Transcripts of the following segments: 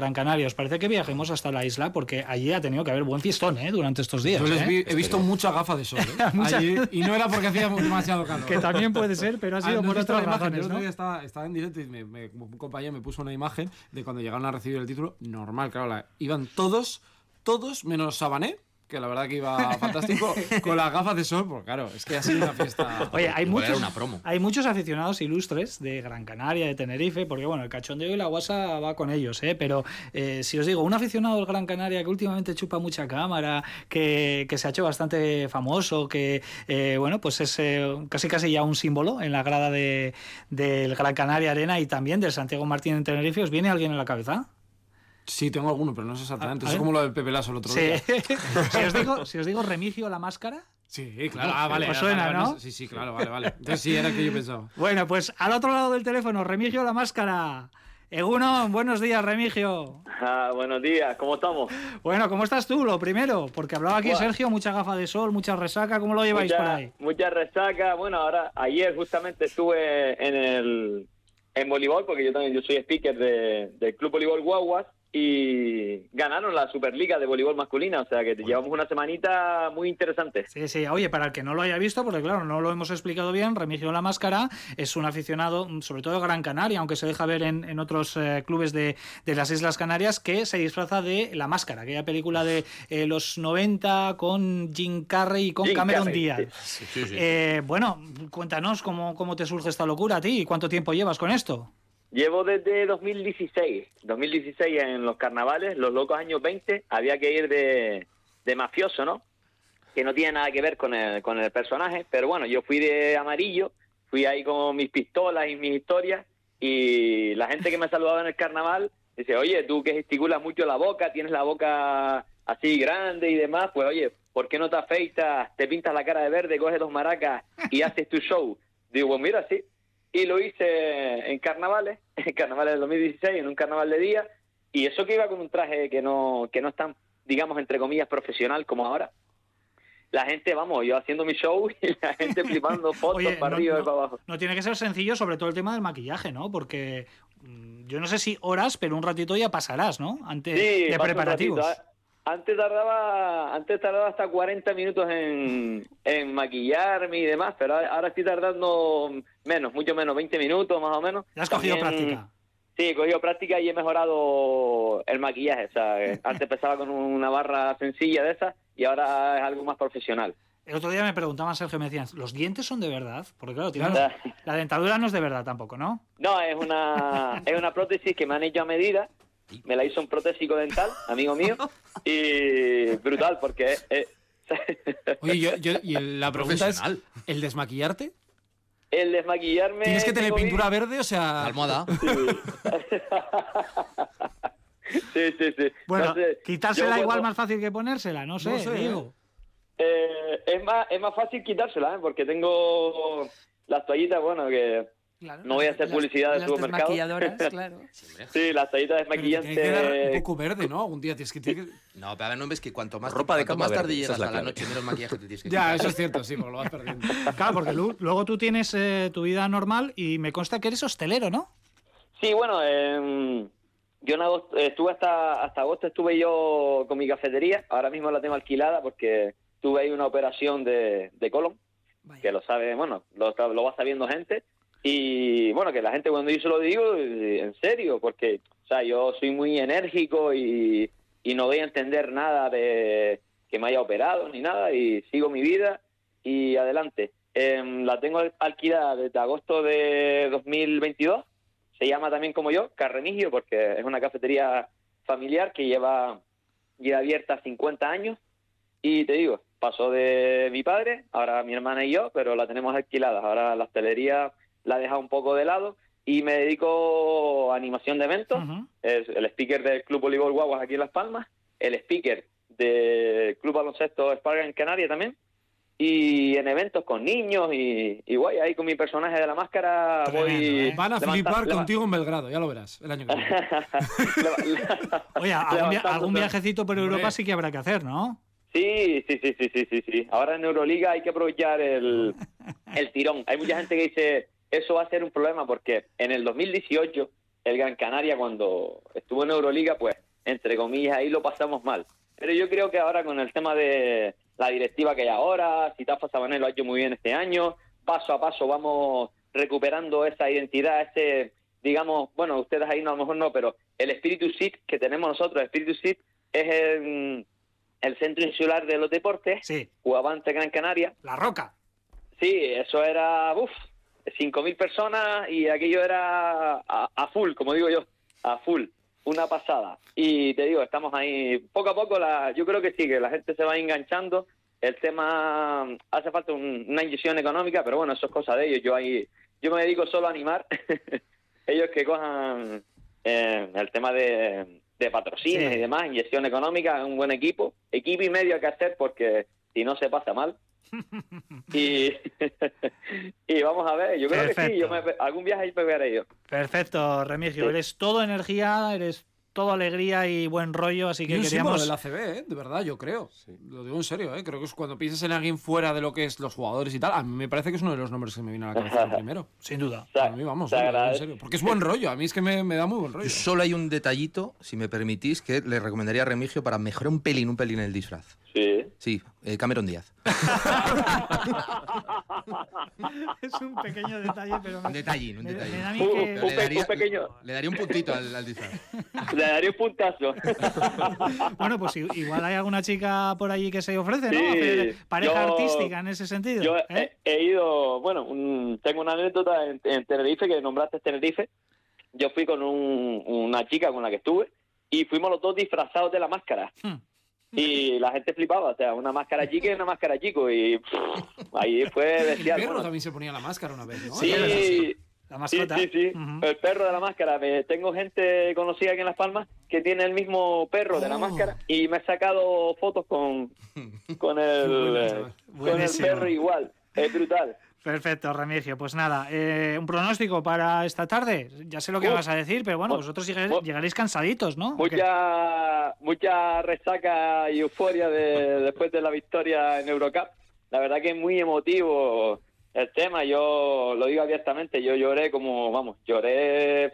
Gran Canaria, ¿os parece que viajemos hasta la isla? Porque allí ha tenido que haber buen fiestón ¿eh? durante estos días. Yo les ¿eh? he visto muchas gafas de sol ¿eh? Allí, y no era porque hacía demasiado calor. Que también puede ser, pero ha sido Ah, ¿no por otras razones, El otro ¿no? día estaba, estaba en directo y me, me- un compañero me puso una imagen de cuando llegaron a recibir el título. Normal, claro, la- iban todos, todos menos Sabané, que la verdad que iba fantástico, con las gafas de sol, porque claro, es que ha sido una fiesta. Oye, hay Igual era muchos, una promo. hay muchos aficionados ilustres de Gran Canaria, de Tenerife, porque bueno, el cachondeo y la guasa va con ellos, ¿eh? pero eh, si os digo, un aficionado del Gran Canaria que últimamente chupa mucha cámara, que, que se ha hecho bastante famoso, que eh, bueno, pues es eh, casi casi ya un símbolo en la grada de, del Gran Canaria Arena y también del Santiago Martín en Tenerife, ¿os viene alguien en la cabeza? Sí, tengo alguno, pero no sé exactamente. A- a Eso es como lo del Pepe Lasso el otro Sí. día. si, os digo, si os digo Remigio la máscara. Sí, claro. Ah, vale. Vale, suena, vale, ¿no? Sí, sí, claro, vale, vale. Entonces sí, era el que yo pensaba. Bueno, pues al otro lado del teléfono, Remigio la máscara. Egunon, buenos días, Remigio. Ah, buenos días, ¿cómo estamos? Bueno, ¿cómo estás tú? Lo primero, porque hablaba aquí Buah. Sergio, mucha gafa de sol, mucha resaca, ¿cómo lo lleváis por Mucha, ahí? mucha resaca. Bueno, ahora, ayer justamente estuve en el en voleibol, porque yo también yo soy speaker de- del Club Voleibol Guaguas, y ganaron la Superliga de voleibol masculina, o sea que llevamos una semanita muy interesante. Sí, sí, oye, para el que no lo haya visto, porque claro, no lo hemos explicado bien, Remigio La Máscara es un aficionado, mm, sobre todo de Gran Canaria, aunque se deja ver en, en otros eh, clubes de, de las Islas Canarias, que se disfraza de La Máscara, aquella película de eh, los 90 con Jim Carrey y con Jim Cameron Díaz. sí. Sí, sí. Eh, bueno, cuéntanos cómo, cómo te surge esta locura a ti y cuánto tiempo llevas con esto. Llevo desde 2016. 2016 en los carnavales, los locos años 20, había que ir de, de mafioso, ¿no? Que no tiene nada que ver con el, con el personaje, pero bueno, yo fui de amarillo, fui ahí con mis pistolas y mis historias, y la gente que me saludaba en el carnaval dice, oye, tú que gesticulas mucho la boca, tienes la boca así grande y demás, pues oye, ¿por qué no te afeitas, te pintas la cara de verde, coges dos maracas y haces tu show? Digo, pues mira, sí, y lo hice en carnavales, en carnavales del 2016, en un carnaval de día, y eso que iba con un traje que no, que no es tan, digamos, entre comillas, profesional como ahora. La gente, vamos, yo haciendo mi show y la gente flipando fotos Oye, para no, arriba y para abajo. no tiene que ser sencillo, sobre todo el tema del maquillaje, ¿no? Porque mm, yo no sé si horas, pero un ratito ya pasarás, ¿no? Antes Sí, de paso un preparativos. ratito. Antes tardaba, antes tardaba hasta 40 minutos en, en maquillarme y demás, pero ahora estoy tardando menos, mucho menos, 20 minutos más o menos. Ya has cogido práctica. Sí, he cogido práctica y he mejorado el maquillaje. O sea, antes empezaba con una barra sencilla de esas y ahora es algo más profesional. El otro día me preguntaban, Sergio, me decían, ¿los dientes son de verdad? Porque claro, tienen- la dentadura no es de verdad tampoco, ¿no? No, es una, es una prótesis que me han hecho a medida. Me la hizo un protésico dental, amigo mío, y brutal porque es- es- Oye, yo, yo- y la pregunta es. ¿el desmaquillarte? el desmaquillarme... ¿Tienes que tener pintura verde? O sea... Almohada. Sí, sí, sí. Bueno, No sé, quitársela igual cuando- más fácil que ponérsela, no sé, No sé, digo. Eh, es, más, es más fácil quitársela, ¿eh? porque tengo las toallitas, bueno, que no voy a hacer Las- publicidad de las supermercado. desmaquilladoras, claro. Sí, las Pero te tiene que dar un desmaquillantes. poco verde, ¿no? Algún día tienes que... tienes que- No, pero ahora no ves que cuanto más, Ropa de cuanto cama más tarde llegas es la a la noche, menos maquillaje te tienes que Ya, quitar. eso es cierto, sí, porque lo vas perdiendo. Claro, porque lu- luego tú tienes eh, tu vida normal y me consta que eres hostelero, ¿no? Sí, bueno, em, yo en agosto- estuve hasta, hasta agosto, estuve yo con mi cafetería, ahora mismo la tengo alquilada porque tuve ahí una operación de, de colon, Vaya. que lo sabe, bueno, lo, lo va sabiendo gente, y bueno, que la gente cuando yo se lo digo, eh, en serio, porque, o sea, yo soy muy enérgico y, no voy a entender nada de que me haya operado ni nada, y sigo mi vida y adelante. Em, la tengo alquilada desde agosto de 2022 se llama también como yo, Carremigio, porque es una cafetería familiar que lleva, lleva abierta 50 años. Y te digo, pasó de mi padre, ahora mi hermana y yo, pero la tenemos alquilada. Ahora la hostelería la he dejado un poco de lado y me dedico a animación de eventos. Ujú. Es el speaker del Club Voleibol Guaguas aquí en Las Palmas, el speaker del Club Baloncesto Esparga en Canarias también. Y en eventos con niños y, y guay, ahí con mi personaje de la máscara voy... Tremendo, ¿eh? Van a flipar contigo en Belgrado, ya lo verás, el año que viene. Oye, algún, via- algún viajecito por Hombre. Europa sí que habrá que hacer, ¿no? Sí, sí, sí, sí, sí, sí, sí. Ahora en Euroliga hay que aprovechar el, el tirón. Hay mucha gente que dice, eso va a ser un problema porque en el 2018 el Gran Canaria cuando estuvo en Euroliga, pues, entre comillas, ahí lo pasamos mal. Pero yo creo que ahora con el tema de la directiva que hay ahora, Citafa Sabané lo ha hecho muy bien este año, paso a paso vamos recuperando esa identidad, ese, digamos, bueno, ustedes ahí no, a lo mejor no, pero el espíritu SIT que tenemos nosotros, el espíritu SIT es el, el Centro Insular de los Deportes, Sí, jugaba ante Gran Canaria, La Roca. Sí, eso era, uff, 5.000 personas y aquello era a, a full, como digo yo, a full, una pasada. Y te digo, estamos ahí, poco a poco, la, yo creo que sí, que la gente se va enganchando. El tema, hace falta un- una inyección económica, pero bueno, eso es cosa de ellos. Yo ahí, yo me dedico solo a animar. ellos que cojan eh, el tema de, de Sí. y demás, inyección económica, un buen equipo, equipo y medio que hacer porque si no se pasa mal. Y, y vamos a ver, yo creo que sí, yo me- algún viaje ahí pegaré yo. Perfecto, Remigio. Sí. Eres todo energía, eres todo alegría y buen rollo, así Y que un queríamos... del ACB, ¿eh? de verdad, yo creo. Lo digo en serio, ¿eh? creo que es cuando piensas en alguien fuera de lo que es los jugadores y tal, a mí me parece que es uno de los nombres que me viene a la cabeza primero. Sin duda. A mí vamos, ¿eh? En serio. Porque es buen rollo, a mí es que me, me da muy buen rollo. Solo hay un detallito, si me permitís, que le recomendaría a Remigio para mejorar un pelín, un pelín el disfraz. Sí. Sí, eh, Cameron Díaz. es un pequeño detalle, pero... me- Un detallín, un mí Un- pequeño- le daría un puntito al, al disfraz. Le daría un puntazo. Bueno, pues i- igual hay alguna chica por allí que se ofrece, ¿no? Sí, pareja yo- artística en ese sentido. Yo ¿eh? he, he ido, bueno, un- tengo una anécdota en, en Tenerife, que nombraste Tenerife. Yo fui con un- una chica con la que estuve y fuimos los dos disfrazados de la máscara. Hmm. Y la gente flipaba, o sea, una máscara chica y una máscara chico. Y pff, ahí fue El bestial. perro bueno. también se ponía la máscara una vez, ¿no? Sí, La sí, mascota. sí, sí. Ujú. El perro de la máscara. Me- tengo gente conocida aquí en Las Palmas que tiene el mismo perro de la Oh. máscara y me he sacado fotos con, con el, eh, con el perro igual. Es brutal. Perfecto, Remigio. Pues nada, eh, un pronóstico para esta tarde. Ya sé lo que vas a decir, pero bueno, vosotros llegaréis, cansaditos, ¿no? Mucha, mucha resaca y euforia de, después de la victoria en Eurocup. La verdad que es muy emotivo el tema. Yo lo digo abiertamente, yo lloré como, vamos, lloré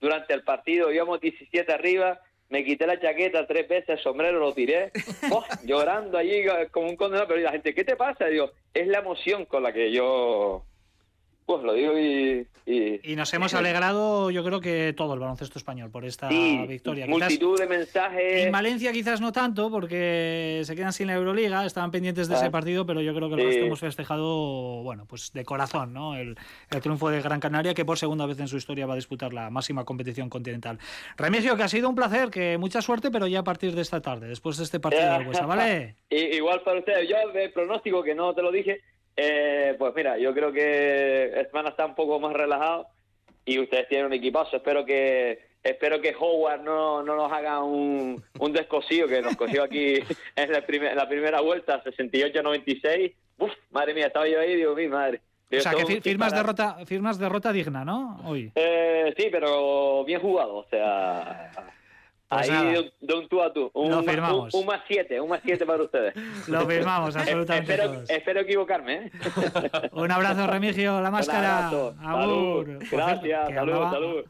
durante el partido. Íbamos 17 arriba, me quité la chaqueta tres veces, el sombrero lo tiré, ¡buah! llorando allí como un condenado. Pero la gente, ¿qué te pasa? Digo, es la emoción con la que yo, pues lo digo y... y- Y nos hemos alegrado, yo creo que todo el baloncesto español por esta Sí, victoria. Quizás multitud de mensajes. en Valencia quizás no tanto, porque se quedan sin la Euroliga, estaban pendientes de Ah. ese partido, pero yo creo que el Sí. resto hemos festejado, bueno, pues de corazón, ¿no? El, el triunfo de Gran Canaria, que por segunda vez en su historia va a disputar la máxima competición continental. Remigio, que ha sido un placer, que mucha suerte, pero ya a partir de esta tarde, después de este partido del Huesa, ¿vale? Igual para ustedes, yo de pronóstico que no te lo dije, eh, pues mira, yo creo que van a estar un poco más relajados y ustedes tienen un equipazo. Espero que espero que Howard no, no nos haga un, un descosido que nos cogió aquí en la, primer- en la primera vuelta, 68-96. Uf, madre mía, estaba yo ahí y digo, mi madre. O sea, que firmas derrota, firmas derrota digna, ¿no? Hoy. Eh, sí, pero bien jugado, o sea... Pues ahí de, un- un tú a tú. Un, Lo ma- firmamos. Un, un más siete, un más siete para ustedes. Lo firmamos, absolutamente espero, todos. espero equivocarme, ¿eh? Un abrazo, Remigio, la máscara. abrazo. Abur. Salud. Por cierto, Gracias, salud, hablaba- salud.